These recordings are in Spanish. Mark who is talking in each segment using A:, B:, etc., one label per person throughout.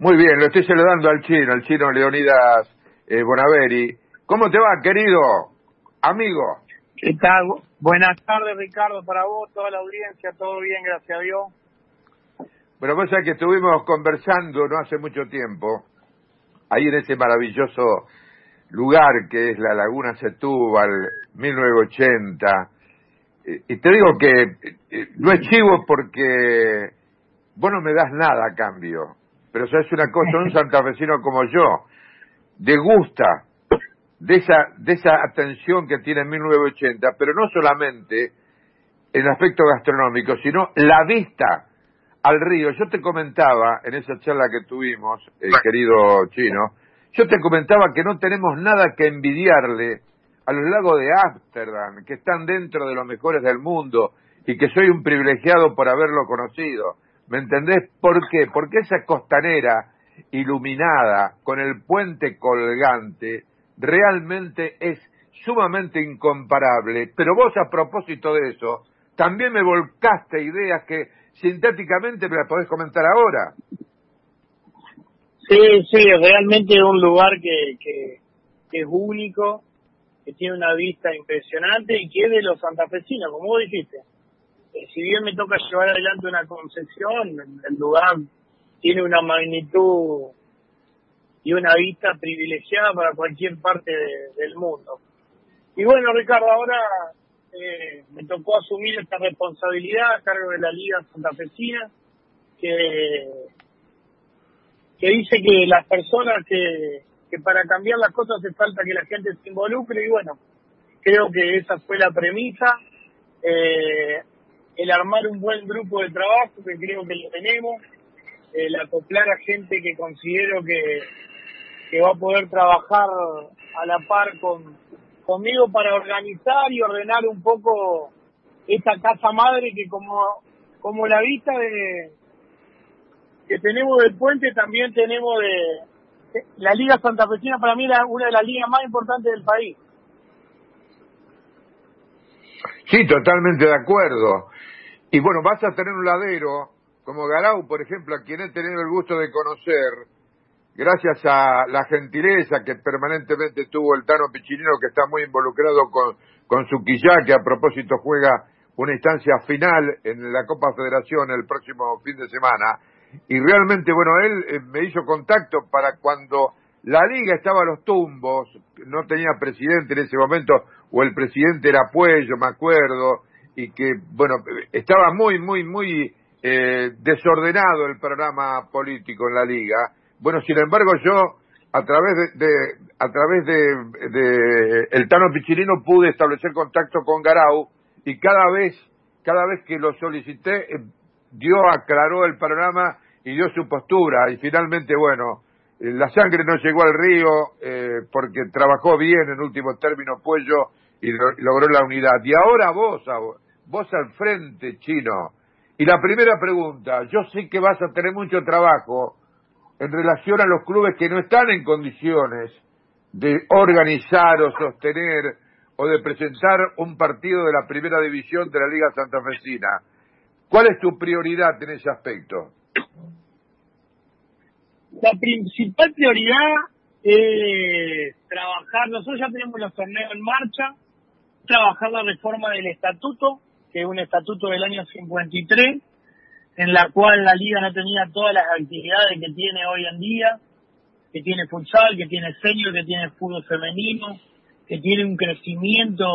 A: Muy bien, lo estoy saludando al chino, al chino Leonidas eh, Bonaveri. ¿Cómo te va, querido amigo?
B: ¿Qué tal? Buenas tardes, Ricardo, para vos, toda la audiencia, todo bien, gracias a Dios.
A: Bueno, cosa que estuvimos conversando no hace mucho tiempo, ahí en ese maravilloso lugar que es la Laguna Setúbal, 1980. Eh, y te digo que eh, no es chivo porque vos no me das nada a cambio pero sabes una cosa, un santafesino como yo, de gusta de esa, de esa atención que tiene en 1980, pero no solamente en aspecto gastronómico, sino la vista al río. Yo te comentaba en esa charla que tuvimos, el querido chino, yo te comentaba que no tenemos nada que envidiarle a los lagos de Ámsterdam, que están dentro de los mejores del mundo y que soy un privilegiado por haberlo conocido. ¿Me entendés por qué? Porque esa costanera iluminada con el puente colgante realmente es sumamente incomparable. Pero vos a propósito de eso, también me volcaste ideas que sintéticamente me las podés comentar ahora.
B: Sí, sí, realmente es un lugar que, que, que, es único, que tiene una vista impresionante y que es de los santafesinos, como vos dijiste. Eh, si bien me toca llevar adelante una concesión, el lugar tiene una magnitud y una vista privilegiada para cualquier parte del mundo. Y bueno, Ricardo, ahora eh, me tocó asumir esta responsabilidad a cargo de la Liga Santafesina, que, que dice que las personas que, que para cambiar las cosas hace falta que la gente se involucre y bueno, creo que esa fue la premisa. Eh, el armar un buen grupo de trabajo, que creo que lo tenemos, el acoplar a gente que considero que, que va a poder trabajar a la par con conmigo para organizar y ordenar un poco esta casa madre que como como la vista de que tenemos del puente también tenemos de la Liga Santa Fecina para mí es una de las ligas más importantes del país.
A: Sí, totalmente de acuerdo. Y bueno, vas a tener un ladero como Garau, por ejemplo, a quien he tenido el gusto de conocer, gracias a la gentileza que permanentemente tuvo el Tano Pichinino, que está muy involucrado con, con Quillá, que a propósito juega una instancia final en la Copa Federación el próximo fin de semana. Y realmente, bueno, él eh, me hizo contacto para cuando la liga estaba a los tumbos, no tenía presidente en ese momento, o el presidente era Puello, me acuerdo, y que, bueno, estaba muy, muy, muy eh, desordenado el programa político en la liga. Bueno, sin embargo, yo a través de, a través de, de, el Tano Pichirino pude establecer contacto con Garau y cada vez cada vez que lo solicité eh, dio aclaró el programa y dio su postura y finalmente bueno eh, la sangre no llegó al río eh, porque trabajó bien en último término Puello y logró la unidad. Y ahora vos, vos al frente, chino. Y la primera pregunta, yo sé que vas a tener mucho trabajo en relación a los clubes que no están en condiciones de organizar o sostener o de presentar un partido de la primera división de la Liga Santafesina. ¿Cuál es tu prioridad en ese aspecto?
B: La principal prioridad es trabajar, nosotros ya tenemos los torneos en marcha, trabajar la reforma del estatuto, que es un estatuto del año 53, en la cual la liga no tenía todas las actividades que tiene hoy en día, que tiene futsal, que tiene senior, que tiene fútbol femenino, que tiene un crecimiento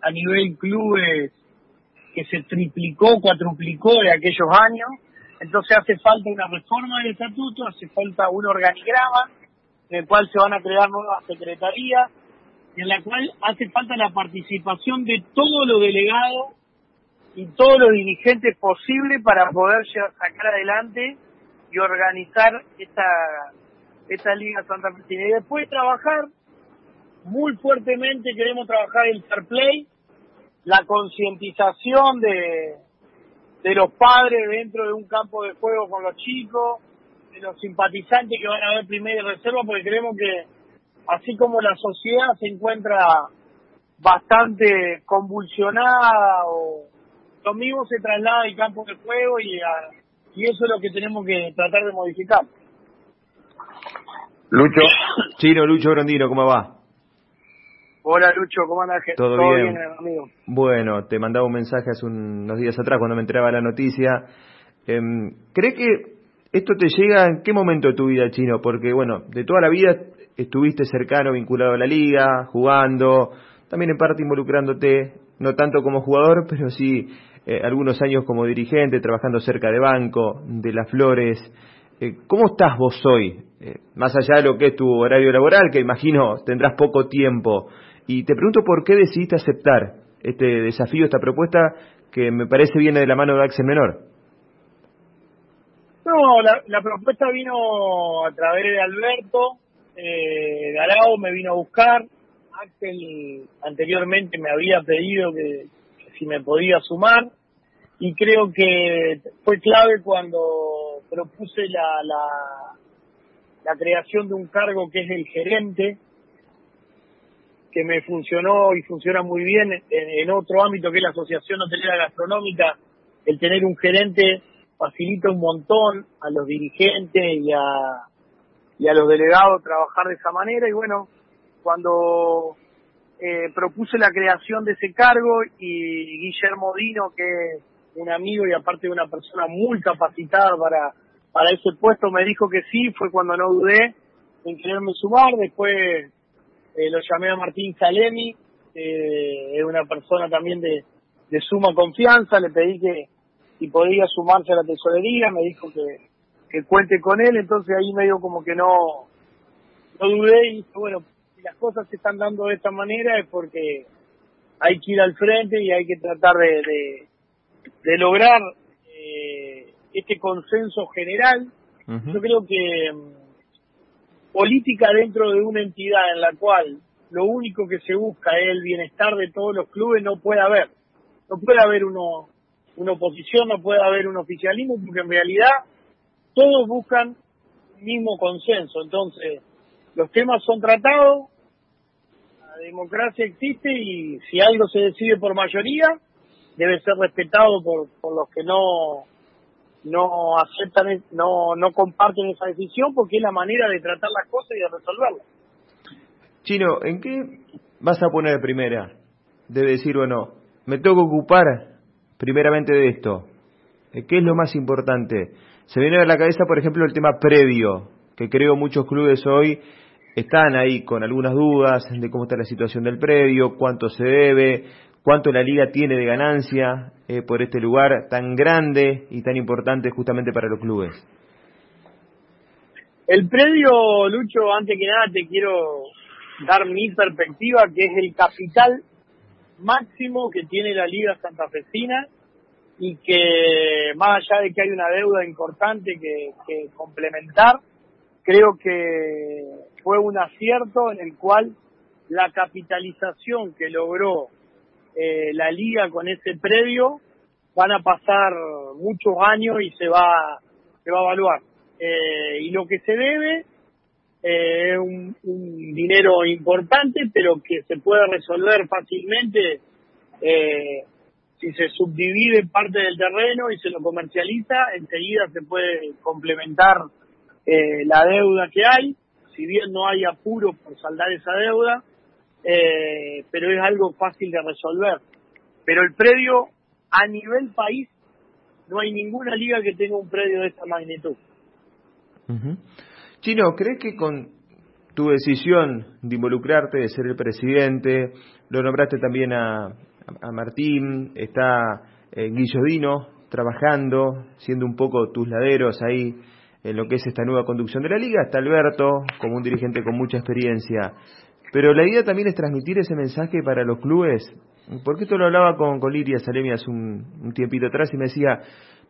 B: a nivel clubes que se triplicó, cuatruplicó de aquellos años. Entonces hace falta una reforma del estatuto, hace falta un organigrama en el cual se van a crear nuevas secretarías, en la cual hace falta la participación de todos los delegados y todos los dirigentes posibles para poder sacar adelante y organizar esta, esta Liga Santa Cristina. Y después trabajar muy fuertemente, queremos trabajar el fair play, la concientización de, de los padres dentro de un campo de juego con los chicos, de los simpatizantes que van a ver primera reserva, porque creemos que así como la sociedad se encuentra bastante convulsionada o lo mismo se traslada al campo de juego y, y eso es lo que tenemos que tratar de modificar.
A: Lucho.
C: Chino, Lucho Grandino, ¿cómo va?
B: Hola Lucho, ¿cómo andas?
C: ¿Todo, bien? amigo? Bueno, te mandaba un mensaje hace unos días atrás cuando me enteraba la noticia. Eh, ¿Cree que esto te llega en qué momento de tu vida, Chino? Porque, bueno, de toda la vida estuviste cercano, vinculado a la liga, jugando, también en parte involucrándote, no tanto como jugador, pero sí eh, algunos años como dirigente, trabajando cerca de banco, de las flores. Eh, ¿Cómo estás vos hoy? Eh, más allá de lo que es tu horario laboral, que imagino tendrás poco tiempo. Y te pregunto por qué decidiste aceptar este desafío, esta propuesta que me parece viene de la mano de Axel Menor.
B: No, la, propuesta vino a través de Alberto, eh, Garao me vino a buscar, Axel anteriormente me había pedido que, si me podía sumar y creo que fue clave cuando propuse la, la, la creación de un cargo que es el gerente, que me funcionó y funciona muy bien en, otro ámbito que es la Asociación Hotelera Gastronómica, el tener un gerente facilita un montón a los dirigentes y a, y a los delegados trabajar de esa manera. Y bueno, cuando eh, propuse la creación de ese cargo y Guillermo Dino, que es un amigo y aparte una persona muy capacitada para, para ese puesto, me dijo que sí, fue cuando no dudé en quererme sumar, después eh, lo llamé a Martín Salemi, eh, es una persona también de, de suma confianza, le pedí que si podía sumarse a la tesorería, me dijo que, que cuente con él, entonces ahí medio como que no, no dudé y dije, bueno, si las cosas se están dando de esta manera es porque hay que ir al frente y hay que tratar de, de, lograr eh, este consenso general. Yo creo que mm, política dentro de una entidad en la cual lo único que se busca es el bienestar de todos los clubes no puede haber. No puede haber uno, una oposición, no puede haber un oficialismo, porque en realidad todos buscan el mismo consenso. Entonces, los temas son tratados, la democracia existe y si algo se decide por mayoría, debe ser respetado por, por los que no no aceptan, no, no comparten esa decisión porque es la manera de tratar las cosas y de resolverlas.
C: Chino, ¿en qué vas a poner primera? De decir o no, me tengo que ocupar primeramente de esto. ¿Qué es lo más importante? Se viene a la cabeza, por ejemplo, el tema previo, que creo muchos clubes hoy están ahí con algunas dudas de cómo está la situación del predio, cuánto se debe, cuánto la liga tiene de ganancia eh, por este lugar tan grande y tan importante justamente para los clubes.
B: El predio, Lucho, antes que nada te quiero dar mi perspectiva, que es el capital máximo que tiene la liga santafesina y que más allá de que hay una deuda importante que, complementar, creo que fue un acierto en el cual la capitalización que logró eh, la liga con ese predio van a pasar muchos años y se va se va a evaluar. Eh, y lo que se debe eh, es un, un, dinero importante pero que se puede resolver fácilmente si se subdivide parte del terreno y se lo comercializa enseguida se puede complementar la deuda que hay si bien no hay apuro por saldar esa deuda, eh, pero es algo fácil de resolver. Pero el predio, a nivel país, no hay ninguna liga que tenga un predio de esta magnitud.
C: Chino, ¿crees que con tu decisión de involucrarte, de ser el presidente, lo nombraste también a, a Martín, está eh, Guillodino trabajando, siendo un poco tus laderos ahí en lo que es esta nueva conducción de la liga. Está Alberto, como un dirigente con mucha experiencia. Pero la idea también es transmitir ese mensaje para los clubes. Porque esto lo hablaba con, Liria Salemi hace un, tiempito atrás y me decía,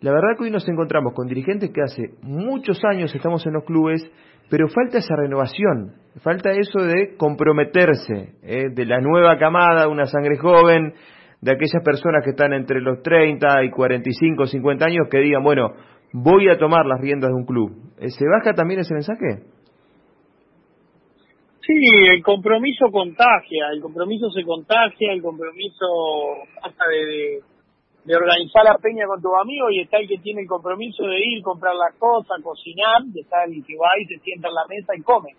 C: la verdad que hoy nos encontramos con dirigentes que hace muchos años estamos en los clubes, pero falta esa renovación, falta eso de comprometerse, ¿eh? de la nueva camada, una sangre joven, de aquellas personas que están entre los 30 y 45, 50 años que digan, bueno, voy a tomar las riendas de un club. Eh, ¿Se baja también ese mensaje?
B: Sí, el compromiso contagia, el compromiso se contagia, el compromiso de, de organizar la peña con tus amigos y está el que tiene el compromiso de ir, comprar las cosas, cocinar, y está el que va y se sienta en la mesa y come.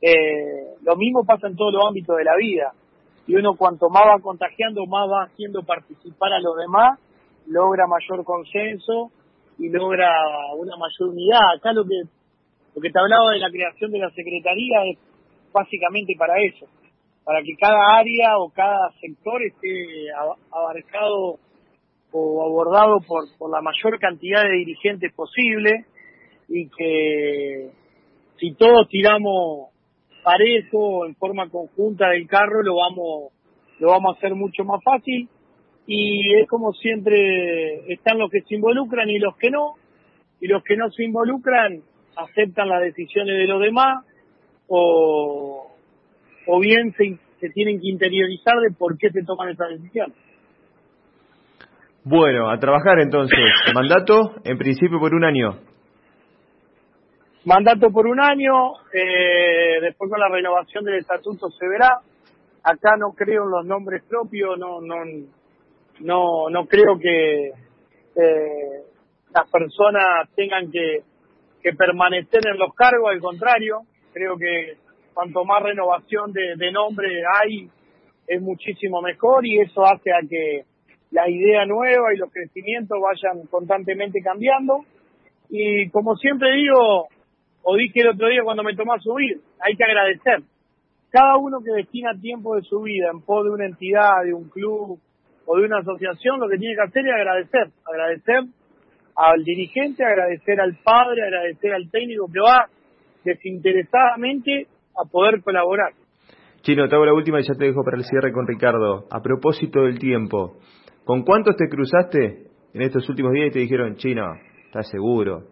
B: Eh, lo mismo pasa en todos los ámbitos de la vida. Y uno cuanto más va contagiando, más va haciendo participar a los demás, logra mayor consenso y logra una mayor unidad. Acá lo que, lo que te hablaba de la creación de la Secretaría es básicamente para eso, para que cada área o cada sector esté abarcado o abordado por, la mayor cantidad de dirigentes posible y que si todos tiramos parejo en forma conjunta del carro lo vamos lo vamos a hacer mucho más fácil. Y es como siempre están los que se involucran y los que no. Y los que no se involucran aceptan las decisiones de los demás o, o bien se, se tienen que interiorizar de por qué se toman esas decisiones.
C: Bueno, a trabajar entonces. Mandato, en principio por un año.
B: Mandato por un año, eh, después con la renovación del estatuto se verá. Acá no creo en los nombres propios, no, no, no, no creo que eh, las personas tengan que, que permanecer en los cargos, al contrario, creo que cuanto más renovación de, de nombre hay, es muchísimo mejor y eso hace a que la idea nueva y los crecimientos vayan constantemente cambiando. Y como siempre digo, o dije el otro día cuando me tomó a subir, hay que agradecer. Cada uno que destina tiempo de su vida en pos de una entidad, de un club o de una asociación, lo que tiene que hacer es agradecer. Agradecer al dirigente, agradecer al padre, agradecer al técnico que va desinteresadamente a poder colaborar.
C: Chino, te hago la última y ya te dejo para el cierre con Ricardo. A propósito del tiempo, ¿con cuántos te cruzaste en estos últimos días y te dijeron, Chino, estás seguro?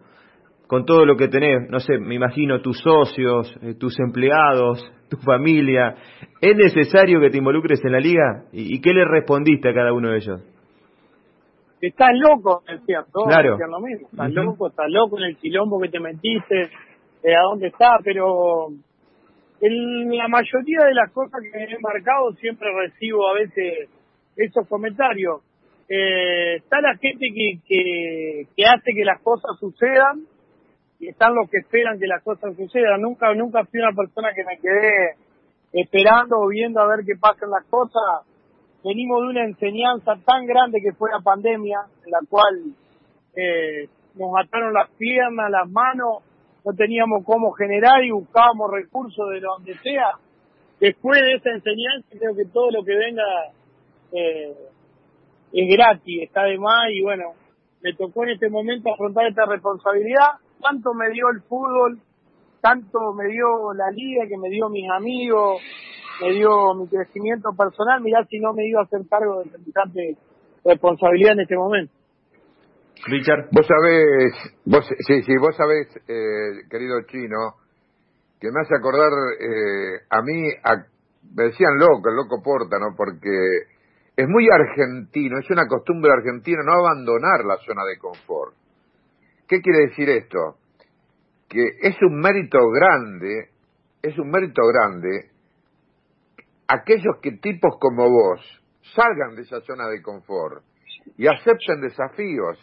C: Con todo lo que tenés, no sé, me imagino tus socios, eh, tus empleados, tu familia, ¿es necesario que te involucres en la liga? ¿Y, qué le respondiste a cada uno de ellos?
B: Estás loco, decían todos,
C: claro.
B: lo mismo. Estás loco, estás loco en el quilombo que te metiste, eh, a dónde está, pero en la mayoría de las cosas que me he marcado siempre recibo a veces esos comentarios. Eh, está la gente que, que, que hace que las cosas sucedan y están los que esperan que las cosas sucedan. Nunca, nunca fui una persona que me quedé esperando o viendo a ver qué pasan las cosas. Venimos de una enseñanza tan grande que fue la pandemia, en la cual eh, nos ataron las piernas, las manos, no teníamos cómo generar y buscábamos recursos de donde sea. Después de esa enseñanza, creo que todo lo que venga eh, es gratis, está de más y bueno, me tocó en este momento afrontar esta responsabilidad. Tanto me dio el fútbol, tanto me dio la liga, que me dio mis amigos, me dio mi crecimiento personal. Mirá si no me iba a hacer cargo de semejante responsabilidad en este momento.
C: Richard.
A: Vos sabés, vos, sí, sí, vos sabés, eh, querido chino, que me hace acordar eh, a mí, me decían loco, el loco Porta, ¿no? Porque es muy argentino, es una costumbre argentina no abandonar la zona de confort. ¿Qué quiere decir esto? Que es un mérito grande, es un mérito grande aquellos que tipos como vos salgan de esa zona de confort y acepten desafíos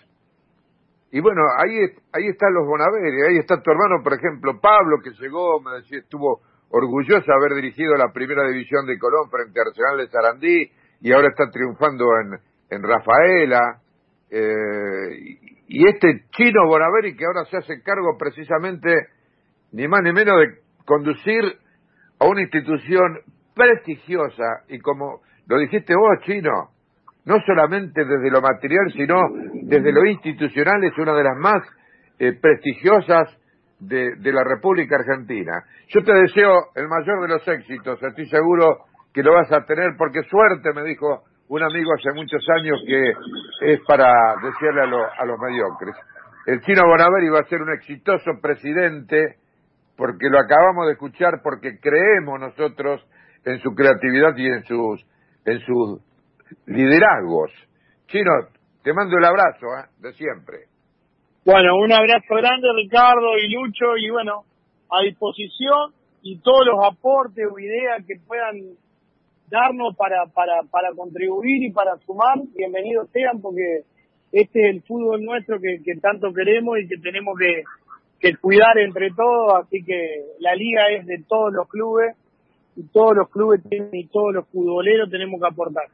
A: y bueno, ahí, ahí están los Bonaveri, ahí está tu hermano, por ejemplo, Pablo, que llegó, me decía, estuvo orgulloso de haber dirigido la primera división de Colón frente a Arsenal de Sarandí, y ahora está triunfando en, en Rafaela. Eh, y este chino Bonaveri que ahora se hace cargo precisamente, ni más ni menos, de conducir a una institución prestigiosa, y como lo dijiste vos, chino, no solamente desde lo material, sino desde lo institucional, es una de las más eh, prestigiosas de, de, la República Argentina. Yo te deseo el mayor de los éxitos, estoy seguro que lo vas a tener, porque suerte, me dijo un amigo hace muchos años, que es para decirle a, a los mediocres. El chino Bonaveri va a ser un exitoso presidente, porque lo acabamos de escuchar, porque creemos nosotros en su creatividad y en sus, en sus liderazgos. Chino, te mando el abrazo ¿eh? de siempre.
B: Bueno, un abrazo grande Ricardo y Lucho y bueno, a disposición y todos los aportes o ideas que puedan darnos para, para, para contribuir y para sumar, bienvenidos sean porque este es el fútbol nuestro que, tanto queremos y que tenemos que, que cuidar entre todos, así que la liga es de todos los clubes y todos los clubes tienen, y todos los futboleros tenemos que aportar.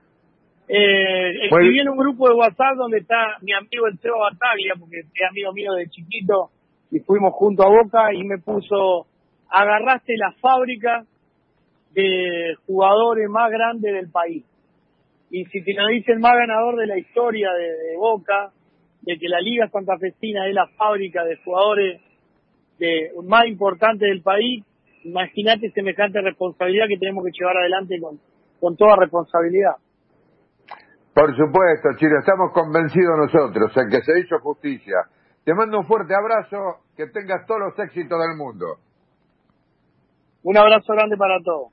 B: Eh, escribí en un grupo de WhatsApp donde está mi amigo el Seba Bataglia, porque es amigo mío de chiquito y fuimos junto a Boca y me puso, agarraste la fábrica de jugadores más grandes del país. Y si te lo dice el más ganador de la historia de, Boca, de que la Liga Santafesina es la fábrica de jugadores de, más importante del país, imagínate semejante responsabilidad que tenemos que llevar adelante con, con toda responsabilidad.
A: Por supuesto, Chile, estamos convencidos nosotros en que se hizo justicia. Te mando un fuerte abrazo, que tengas todos los éxitos del mundo.
B: Un abrazo grande para todos.